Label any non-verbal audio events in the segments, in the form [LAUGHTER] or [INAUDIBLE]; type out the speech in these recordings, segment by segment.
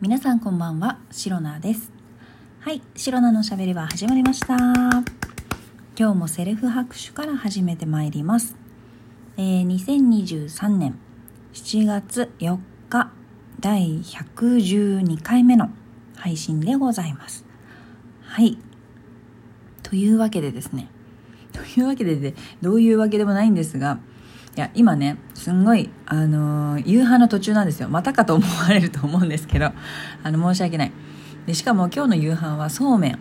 皆さんこんばんは、シロナです。はい、シロナのしゃべりは始まりました。今日もセルフ拍手から始めてまいります。えー、2023年7月4日第112回目の配信でございます。はい。というわけでですね。というわけでで、どういうわけでもないんですが、いや、今ね、すんごい、あのー、夕飯の途中なんですよ。またかと思われると思うんですけど、[LAUGHS] あの、申し訳ない。で、しかも今日の夕飯はそうめん。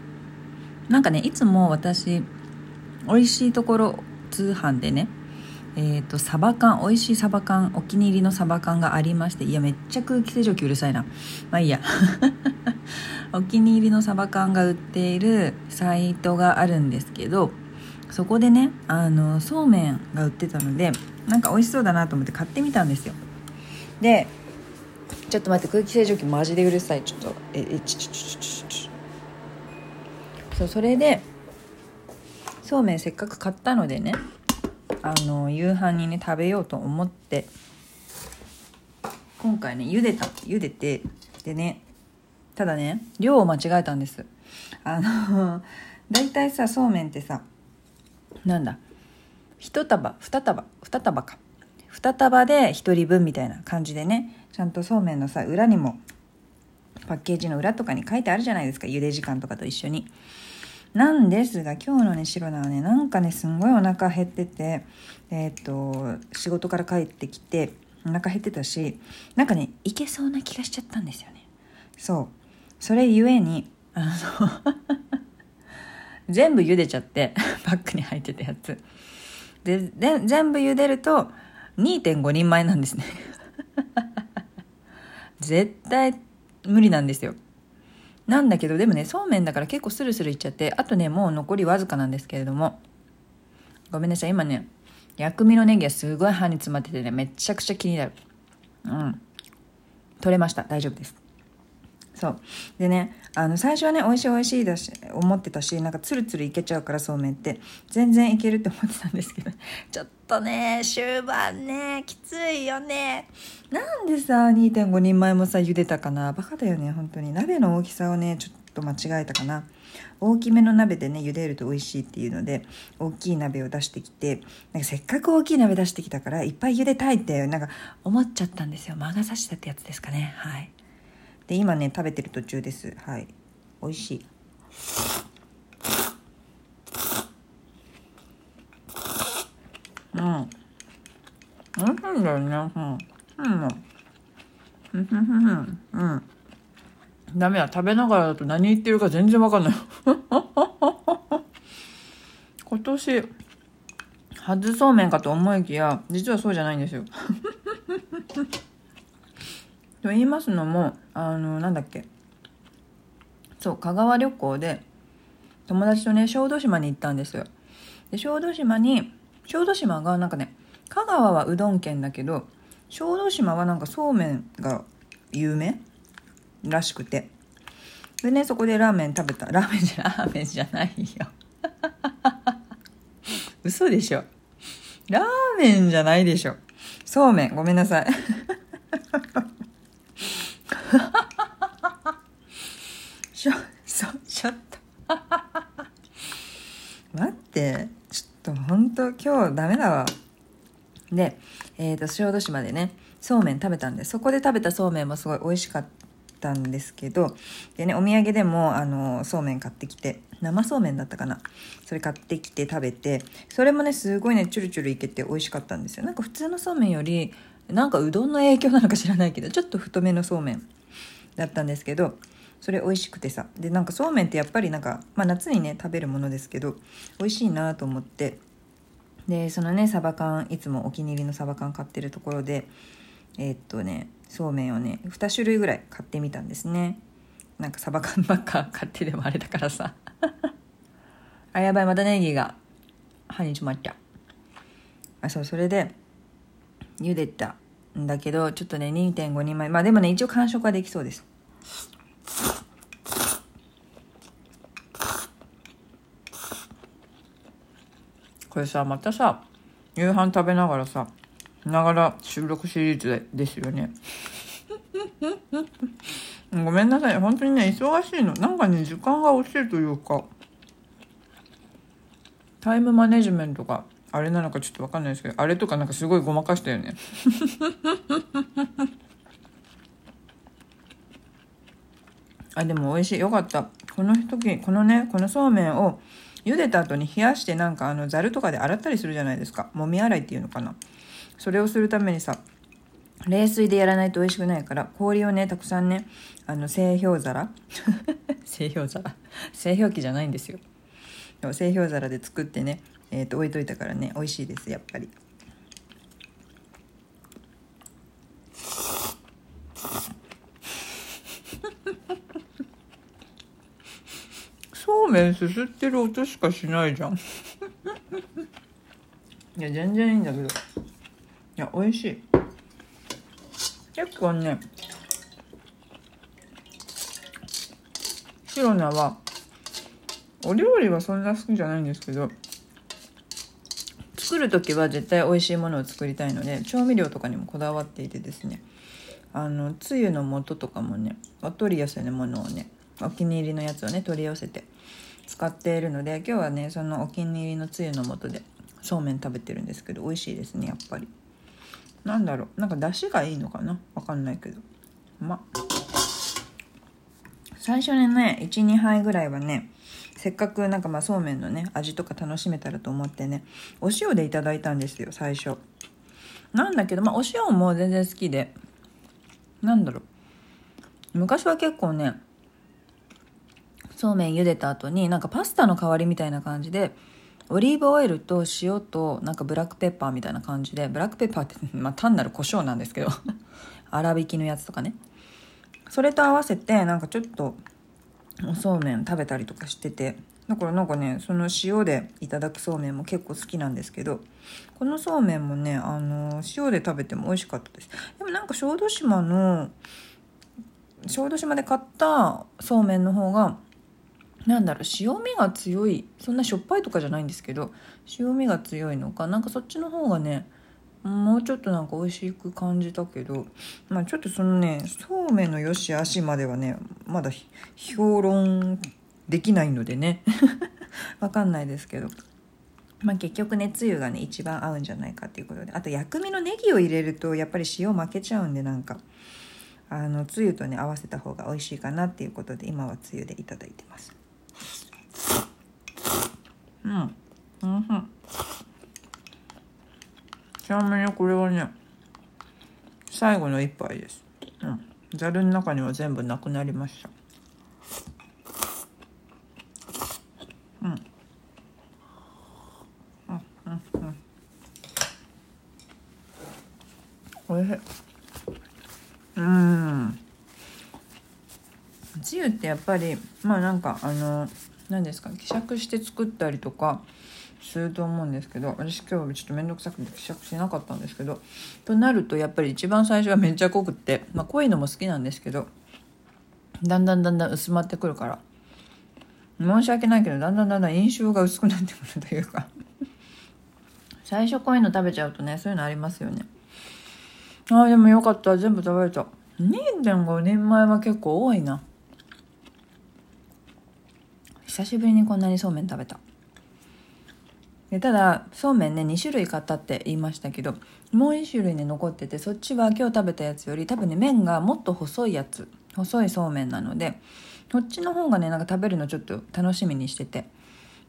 なんかね、いつも私、美味しいところ通販でね、えっ、ー、と、サバ缶、美味しいサバ缶、お気に入りのサバ缶がありまして、いや、めっちゃ空気清浄機うるさいな。まあいいや。[LAUGHS] お気に入りのサバ缶が売っているサイトがあるんですけど、そこでね、あの、そうめんが売ってたので、なんか美味しそうだなと思って買ってみたんですよ。でちょっと待って空気清浄機マジでうるさい。ちょっとええちちちちちそうそれでそうめんせっかく買ったのでねあの夕飯にね食べようと思って今回ね茹でた茹でてでねただね量を間違えたんです。あの大体さそうめんってさなんだ1束2束2束か。2束で1人分みたいな感じでねちゃんとそうめんのさ裏にもパッケージの裏とかに書いてあるじゃないですか。茹で時間とかと一緒に。なんですが今日のね白菜はねなんかねすんごいお腹減っててえっ、と仕事から帰ってきてお腹減ってたしなんかねいけそうな気がしちゃったんですよね。そう。それゆえにあの [LAUGHS] 全部茹でちゃってパックに入ってたやつ。でで全部茹でると2.5人前なんですね。[LAUGHS] 絶対無理なんですよ。なんだけどでもねそうめんだから結構スルスルいっちゃってあとねもう残りわずかなんですけれども。ごめんなさい今ね薬味のネギはすごい歯に詰まっててねめちゃくちゃ気になる。うん。取れました。大丈夫です。そう。でねあの最初はね美味しい美味しいだし思ってたしなんかツルツルいけちゃうからそうめんって。全然いけるって思ってたんですけど [LAUGHS] ちょっとね終盤ねきついよね。なんでさ2.5人前もさ茹でたかな。バカだよね本当に。鍋の大きさをねちょっと間違えたかな。大きめの鍋でね茹でると美味しいっていうので大きい鍋を出してきてなんかせっかく大きい鍋出してきたからいっぱい茹でたいってなんか思っちゃったんですよ。魔が差したってやつですかね。はい。で今ね食べてる途中です。はい。美味しい。うん。美味しいんだよねうん。うん。うん。うん。ダメだ。食べながらだと何言ってるか全然わかんない。[LAUGHS] 今年初そうめんかと思いきや実はそうじゃないんですよ。[LAUGHS] と言いますのもあのなんだっけ？そう香川旅行で友達とね小豆島に行ったんですよ。で小豆島に小豆島がなんかね香川はうどん県だけど小豆島はなんかそうめんが有名らしくて。でねそこでラーメン食べた。ラーメンじゃラーメンじゃないよ。[LAUGHS] 嘘でしょ。ラーメンじゃないでしょ。そうめん。ごめんなさい。[LAUGHS] ちょ、そ、ちょっと待って、ちょっと本当今日ダメだわ。で、えっ、ー、と、小豆島でね、そうめん食べたんで、そこで食べたそうめんもすごい美味しかったんですけど、でね、お土産でも、あの、そうめん買ってきて、生そうめんだったかな。それ買ってきて食べて、それもね、すごいね、チュルチュルいけて美味しかったんですよ。なんか普通のそうめんより、なんかうどんの影響なのか知らないけど、ちょっと太めのそうめんだったんですけど、それ美味しくてさ。でなんかそうめんってやっぱりなんか、まあ、夏にね食べるものですけど美味しいなと思って。でそのねサバ缶いつもお気に入りのサバ缶買ってるところでえー、っとねそうめんをね2種類ぐらい買ってみたんですね。なんかサバ缶ばっか買ってでもあれだからさ。あやばいまたネギが歯に詰まっちゃあそうそれで茹でたんだけどちょっとね2.5人前まあでもね一応完食はできそうです。これさまたさ夕飯食べながらさながら収録シリーズですよね。[LAUGHS] ごめんなさい。本当にね忙しいの。なんかね時間が落ちるというかタイムマネジメントがあれなのかちょっと分かんないですけどあれとかなんかすごいごまかしたよね。[LAUGHS] あでも美味しい。よかった。この時このねこのそうめんを茹でた後に冷やしてなんかあのざるとかで洗ったりするじゃないですか。もみ洗いっていうのかな。それをするためにさ冷水でやらないと美味しくないから氷をねたくさんねあの製氷皿。製氷皿。[LAUGHS] [LAUGHS] 製氷機じゃないんですよ。製氷皿で作ってね、えー、と置いといたからね美味しいですやっぱり。そうめんすすってる音しかしないじゃん。いや全然いいんだけど。いや美味しい。結構ねシロナはお料理はそんな好きじゃないんですけど作る時は絶対美味しいものを作りたいので調味料とかにもこだわっていてですね。あのつゆの素とかもねお取り寄せのものをねお気に入りのやつをね取り寄せて使っているので今日はねそのお気に入りのつゆの素でそうめん食べてるんですけど美味しいですねやっぱり。なんだろうなんか出汁がいいのかな？わかんないけど。ま最初にね12杯ぐらいはねせっかくなんかまあそうめんのね味とか楽しめたらと思ってねお塩でいただいたんですよ最初。なんだけどまあお塩も全然好きでなんだろう。昔は結構ねそうめん茹でた後になんかパスタの代わりみたいな感じでオリーブオイルと塩となんかブラックペッパーみたいな感じでブラックペッパーって、[LAUGHS] まあ、単なる胡椒なんですけど [LAUGHS] 粗挽きのやつとかね。それと合わせてなんかちょっとおそうめん食べたりとかしててだからなんかねその塩でいただくそうめんも結構好きなんですけどこのそうめんもねあの塩で食べても美味しかったです。でもなんか小豆島の小豆島で買ったそうめんの方がなんだろう塩味が強いそんなしょっぱいとかじゃないんですけど塩味が強いのかなんかそっちの方がねもうちょっとなんか美味しく感じたけどまあちょっとそのねそうめんのよしあしまではねまだ評論できないのでね。[LAUGHS] わかんないですけど。まあ結局ねつゆがね一番合うんじゃないかっていうことで。あと薬味のネギを入れるとやっぱり塩負けちゃうんでなんか。あのつゆとね合わせた方が美味しいかなっていうことで今はつゆでいただいてます。うん。うん。ちなみにこれはね最後の一杯です。ざるの中には全部なくなりました。うん。うん。うん。うん。おいしい。うん。つゆってやっぱりまあなんかあの何ですか？希釈して作ったりとかすると思うんですけど私今日ちょっと面倒くさくて希釈しなかったんですけどとなるとやっぱり一番最初はめっちゃ濃くってまあ濃いのも好きなんですけどだんだんだんだん薄まってくるから申し訳ないけどだんだんだんだん印象が薄くなってくるというか最初濃いの食べちゃうとねそういうのありますよね。ああでもよかった。全部食べれた。2.5人前は結構多いな。久しぶりにこんなにそうめん食べた。でただそうめんね2種類買ったって言いましたけどもう1種類ね残っててそっちは今日食べたやつより多分ね麺がもっと細いやつ。細いそうめんなのでそっちの方がねなんか食べるのちょっと楽しみにしてて。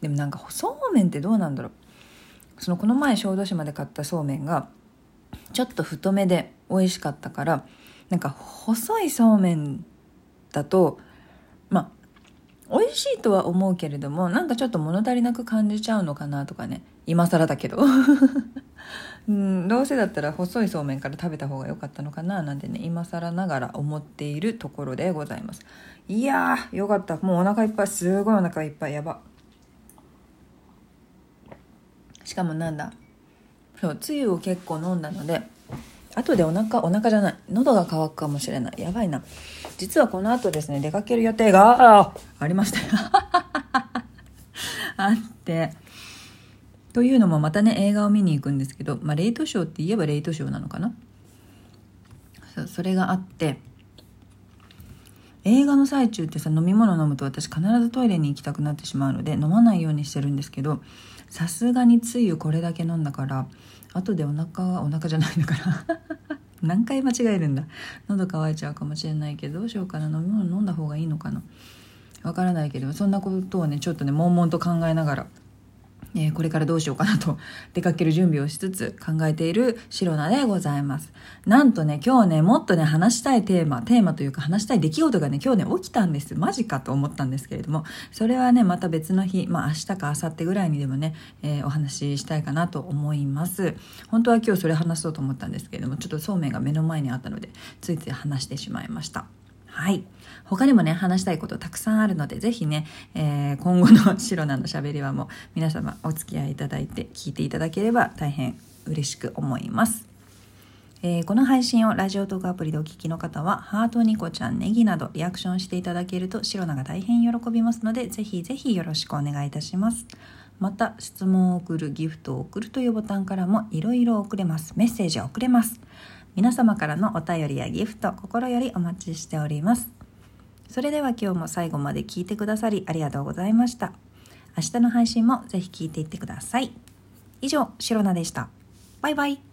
でもなんかそうめんってどうなんだろう。そのこの前小豆島で買ったそうめんがちょっと太めで美味しかったからなんか細いそうめんだと美味しいとは思うけれどもなんかちょっと物足りなく感じちゃうのかなとかね。今更だけど。[LAUGHS] うんどうせだったら細いそうめんから食べた方が良かったのかななんてね今更ながら思っているところでございます。いやーよかった。もうお腹いっぱい。すごいお腹いっぱい。やば。しかもなんだ。そうつゆを結構飲んだので後でお腹お腹じゃない。喉が渇くかもしれない。やばいな。実はこの後ですね出かける予定がありました。[LAUGHS] あって。というのもまたね映画を見に行くんですけど、まあ、レイトショーって言えばレイトショーなのかな。そそれがあって。映画の最中ってさ飲み物飲むと私必ずトイレに行きたくなってしまうので飲まないようにしてるんですけどさすがにつゆこれだけ飲んだから後でお腹お腹じゃないのかな。[LAUGHS] 何回間違えるんだ。喉乾いちゃうかもしれないけどどうしようかな飲み物飲んだ方がいいのかな。わからないけどそんなことをねちょっとね悶々と考えながらえー、これからどうしようかなと [LAUGHS] 出かける準備をしつつ考えているシロナでございます。なんとね、今日ね、もっとね、話したいテーマ、テーマというか話したい出来事がね、今日ね、起きたんです。マジかと思ったんですけれども、それはね、また別の日、まあ明日か明後日ぐらいにでもね、えー、お話ししたいかなと思います。本当は今日それ話そうと思ったんですけれども、ちょっとそうめんが目の前にあったので、ついつい話してしまいました。はい。他にもね、話したいことたくさんあるので、ぜひね、えー、今後のシロナのしゃべり場も皆様お付き合いいただいて聞いていただければ大変嬉しく思います。えー、この配信をラジオトークアプリでお聞きの方は、ハート、ニコちゃん、ネギなどリアクションしていただけると、シロナが大変喜びますので、ぜひぜひよろしくお願いいたします。また、質問を送る、ギフトを送るというボタンからもいろいろ送れます。メッセージを送れます。皆様からのお便りやギフト、心よりお待ちしております。それでは今日も最後まで聞いてくださりありがとうございました。明日の配信もぜひ聞いていってください。以上、シロナでした。バイバイ。